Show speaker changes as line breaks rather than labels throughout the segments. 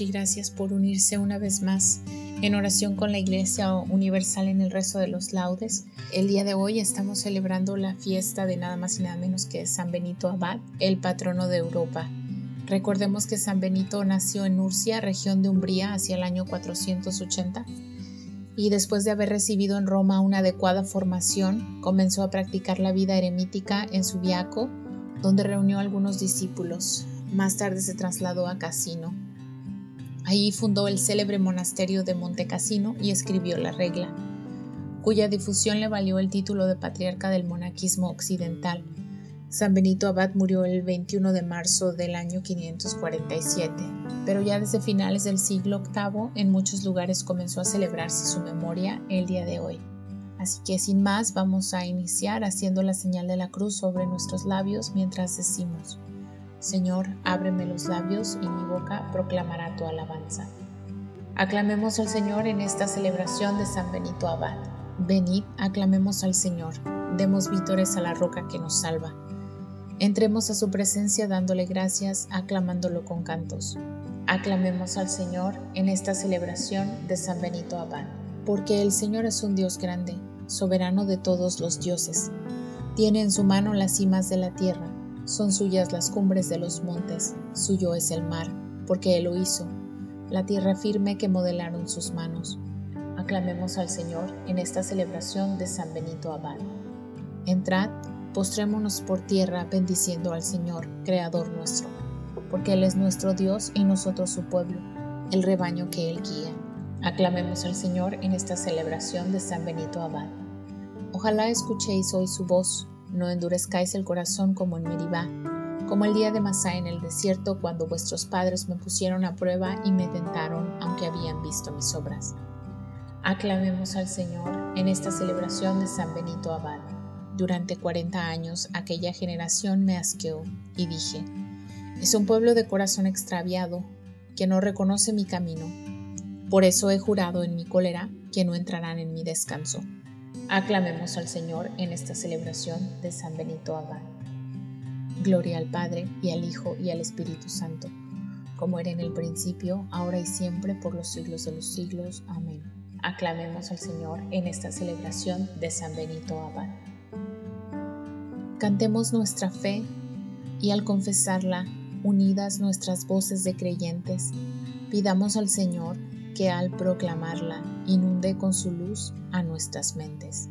Y gracias por unirse una vez más en oración con la Iglesia Universal en el rezo de los laudes. El día de hoy estamos celebrando la fiesta de nada más y nada menos que San Benito Abad, el patrono de Europa. Recordemos que San Benito nació en Nurcia, región de Umbría, hacia el año 480 y después de haber recibido en Roma una adecuada formación, comenzó a practicar la vida eremítica en Subiaco, donde reunió algunos discípulos. Más tarde se trasladó a Casino, Ahí fundó el célebre monasterio de Montecassino y escribió la regla, cuya difusión le valió el título de patriarca del monaquismo occidental. San Benito Abad murió el 21 de marzo del año 547, pero ya desde finales del siglo VIII en muchos lugares comenzó a celebrarse su memoria el día de hoy. Así que sin más vamos a iniciar haciendo la señal de la cruz sobre nuestros labios mientras decimos, Señor, ábreme los labios y mi boca proclamará tu alabanza. Aclamemos al Señor en esta celebración de San Benito Abad. Venid, aclamemos al Señor, demos vítores a la roca que nos salva. Entremos a su presencia dándole gracias, aclamándolo con cantos. Aclamemos al Señor en esta celebración de San Benito Abad, porque el Señor es un Dios grande, soberano de todos los dioses. Tiene en su mano las cimas de la tierra son suyas las cumbres de los montes, suyo es el mar, porque Él lo hizo, la tierra firme que modelaron sus manos. Aclamemos al Señor en esta celebración de San Benito Abad. Entrad, postrémonos por tierra bendiciendo al Señor, Creador nuestro, porque Él es nuestro Dios y nosotros su pueblo, el rebaño que Él guía. Aclamemos al Señor en esta celebración de San Benito Abad. Ojalá escuchéis hoy su voz no endurezcáis el corazón como en Meribá, como el día de Masá en el desierto, cuando vuestros padres me pusieron a prueba y me tentaron, aunque habían visto mis obras. Aclamemos al Señor en esta celebración de San Benito Abad. Durante cuarenta años aquella generación me asqueó y dije, es un pueblo de corazón extraviado que no reconoce mi camino. Por eso he jurado en mi cólera que no entrarán en mi descanso. Aclamemos al Señor en esta celebración de San Benito Abad. Gloria al Padre y al Hijo y al Espíritu Santo, como era en el principio, ahora y siempre, por los siglos de los siglos. Amén. Aclamemos al Señor en esta celebración de San Benito Abad. Cantemos nuestra fe y al confesarla, unidas nuestras voces de creyentes, pidamos al Señor que al proclamarla inunde con su luz a nuestras mentes.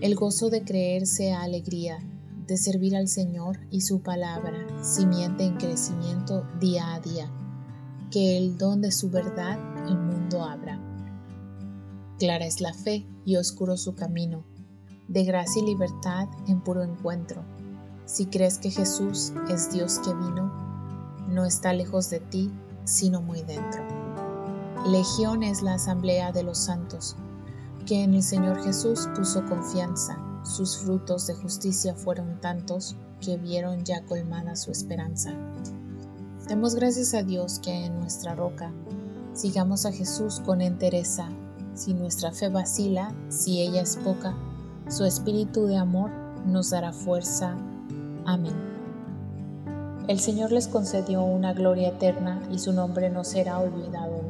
El gozo de creer sea alegría, de servir al Señor y su palabra, simiente en crecimiento día a día, que el don de su verdad el mundo abra. Clara es la fe y oscuro su camino, de gracia y libertad en puro encuentro. Si crees que Jesús es Dios que vino, no está lejos de ti, sino muy dentro. Legión es la asamblea de los santos, que en el Señor Jesús puso confianza. Sus frutos de justicia fueron tantos que vieron ya colmada su esperanza. Demos gracias a Dios que en nuestra roca Sigamos a Jesús con entereza. Si nuestra fe vacila, si ella es poca, su espíritu de amor nos dará fuerza. Amén. El Señor les concedió una gloria eterna y su nombre no será olvidado.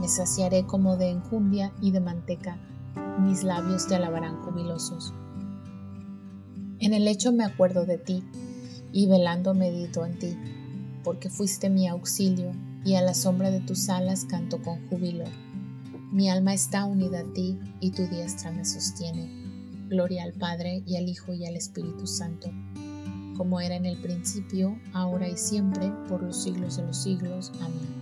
Me saciaré como de enjundia y de manteca, mis labios te alabarán jubilosos. En el lecho me acuerdo de ti, y velando medito en ti, porque fuiste mi auxilio, y a la sombra de tus alas canto con júbilo. Mi alma está unida a ti y tu diestra me sostiene. Gloria al Padre y al Hijo y al Espíritu Santo, como era en el principio, ahora y siempre, por los siglos de los siglos. Amén.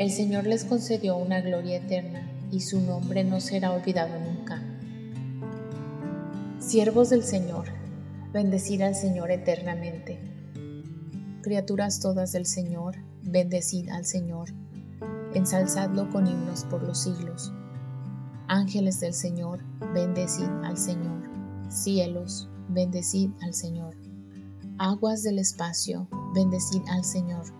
El Señor les concedió una gloria eterna y su nombre no será olvidado nunca. Siervos del Señor, bendecid al Señor eternamente. Criaturas todas del Señor, bendecid al Señor ensalzadlo con himnos por los siglos. Ángeles del Señor, bendecid al Señor. Cielos, bendecid al Señor. Aguas del espacio, bendecid al Señor.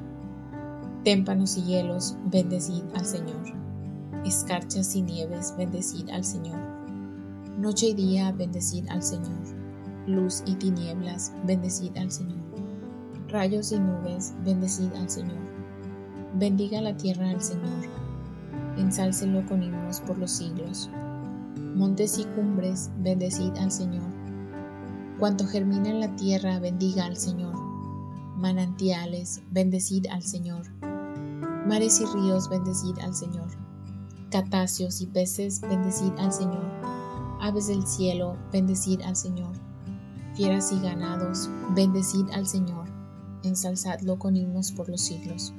Témpanos y hielos, bendecid al Señor. Escarchas y nieves, bendecid al Señor. Noche y día, bendecid al Señor. Luz y tinieblas, bendecid al Señor. Rayos y nubes, bendecid al Señor Bendiga la tierra al Señor, ensálcelo con himnos por los siglos. Montes y cumbres, bendecid al Señor. Cuanto germina en la tierra, bendiga al Señor. Manantiales, bendecid al Señor. Mares y ríos, bendecid al Señor. Catacios y peces, bendecid al Señor. Aves del cielo, bendecid al Señor. Fieras y ganados, bendecid al Señor. Ensalzadlo con himnos por los siglos.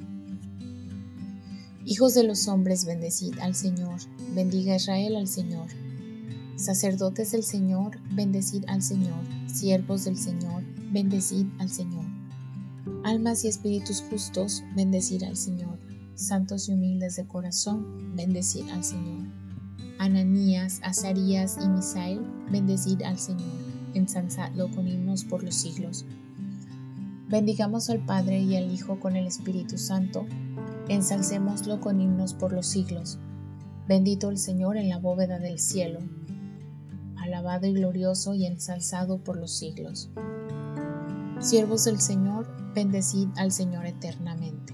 Hijos de los hombres, bendecid al Señor, bendiga Israel al Señor. Sacerdotes del Señor, bendecid al Señor, siervos del Señor, bendecid al Señor. Almas y espíritus justos, bendecid al Señor. Santos y humildes de corazón, bendecid al Señor. Ananías, Azarías y Misael, bendecid al Señor. Ensalzadlo con himnos por los siglos. Bendigamos al Padre y al Hijo con el Espíritu Santo ensalcémoslo con himnos por los siglos. Bendito el Señor en la bóveda del cielo, alabado y glorioso y ensalzado por los siglos. Siervos del Señor, bendecid al Señor eternamente.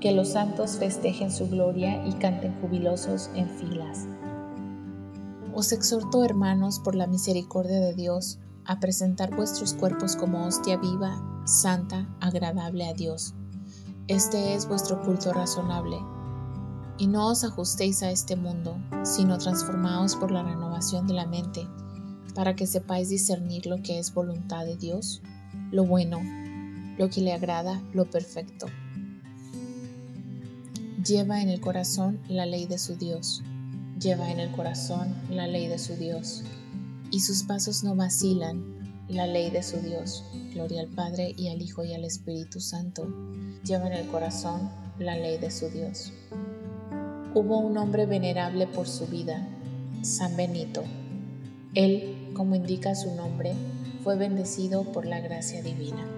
Que los santos festejen su gloria y canten jubilosos en filas. Os exhorto, hermanos, por la misericordia de Dios, a presentar vuestros cuerpos como hostia viva, santa, agradable a Dios. Este es vuestro culto razonable y no os ajustéis a este mundo, sino transformaos por la renovación de la mente, para que sepáis discernir lo que es voluntad de Dios, lo bueno, lo que le agrada, lo perfecto. Lleva en el corazón la ley de su Dios, lleva en el corazón la ley de su Dios, y sus pasos no vacilan, la ley de su Dios. Gloria al Padre y al Hijo y al Espíritu Santo. Lleva en el corazón la ley de su Dios. Hubo un hombre venerable por su vida, San Benito. Él, como indica su nombre, fue bendecido por la gracia divina.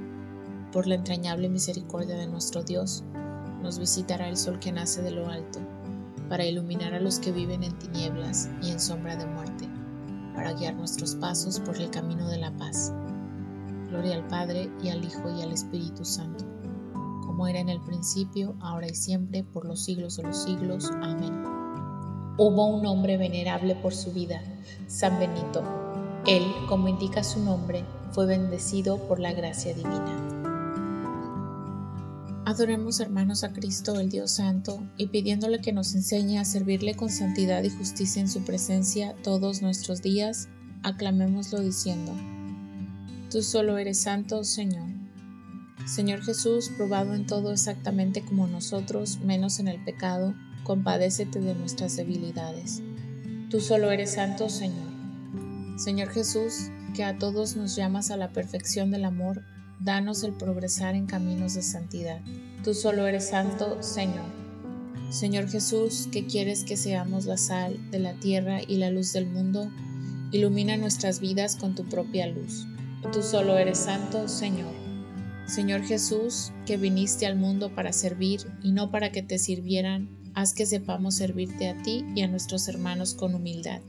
por la entrañable misericordia de nuestro Dios, nos visitará el sol que nace de lo alto, para iluminar a los que viven en tinieblas y en sombra de muerte, para guiar nuestros pasos por el camino de la paz. Gloria al Padre y al Hijo y al Espíritu Santo, como era en el principio, ahora y siempre, por los siglos de los siglos. Amén. Hubo un hombre venerable por su vida, San Benito. Él, como indica su nombre, fue bendecido por la gracia divina. Adoremos hermanos a Cristo, el Dios Santo, y pidiéndole que nos enseñe a servirle con santidad y justicia en su presencia todos nuestros días, aclamémoslo diciendo, Tú solo eres santo, Señor. Señor Jesús, probado en todo exactamente como nosotros, menos en el pecado, compadécete de nuestras debilidades. Tú solo eres santo, Señor. Señor Jesús, que a todos nos llamas a la perfección del amor, danos el progresar en caminos de santidad. Tú solo eres santo, Señor. Señor Jesús, que quieres que seamos la sal de la tierra y la luz del mundo, ilumina nuestras vidas con tu propia luz. Tú solo eres santo, Señor. Señor Jesús, que viniste al mundo para servir y no para que te sirvieran, haz que sepamos servirte a ti y a nuestros hermanos con humildad.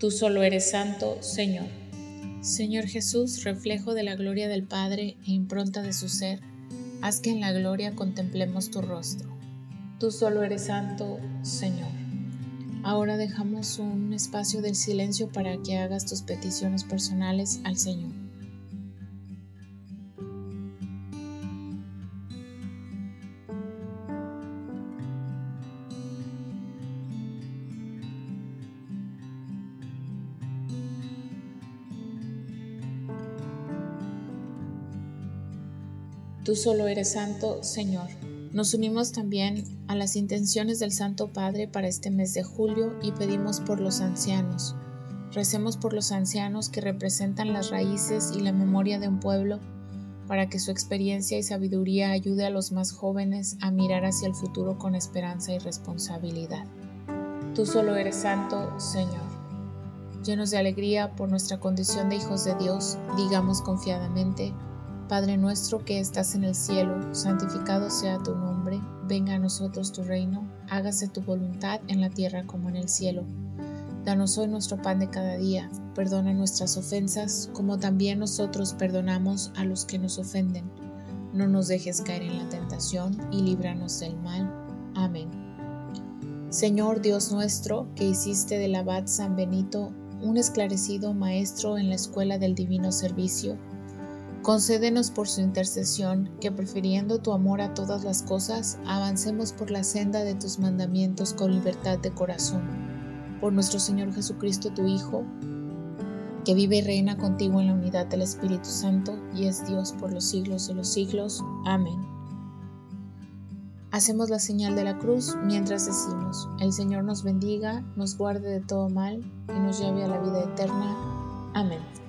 Tú solo eres santo, Señor. Señor Jesús, reflejo de la gloria del Padre e impronta de su ser, haz que en la gloria contemplemos tu rostro. Tú solo eres santo, Señor. Ahora dejamos un espacio del silencio para que hagas tus peticiones personales al Señor. Tú solo eres santo, Señor. Nos unimos también a las intenciones del Santo Padre para este mes de julio y pedimos por los ancianos. Recemos por los ancianos que representan las raíces y la memoria de un pueblo para que su experiencia y sabiduría ayude a los más jóvenes a mirar hacia el futuro con esperanza y responsabilidad. Tú solo eres santo, Señor. Llenos de alegría por nuestra condición de hijos de Dios, digamos confiadamente, Padre nuestro que estás en el cielo, santificado sea tu nombre, venga a nosotros tu reino, hágase tu voluntad en la tierra como en el cielo. Danos hoy nuestro pan de cada día, perdona nuestras ofensas como también nosotros perdonamos a los que nos ofenden. No nos dejes caer en la tentación y líbranos del mal. Amén. Señor Dios nuestro, que hiciste del abad San Benito un esclarecido maestro en la escuela del divino servicio, Concédenos por su intercesión que prefiriendo tu amor a todas las cosas, avancemos por la senda de tus mandamientos con libertad de corazón. Por nuestro Señor Jesucristo, tu Hijo, que vive y reina contigo en la unidad del Espíritu Santo y es Dios por los siglos de los siglos. Amén. Hacemos la señal de la cruz mientras decimos, el Señor nos bendiga, nos guarde de todo mal y nos lleve a la vida eterna. Amén.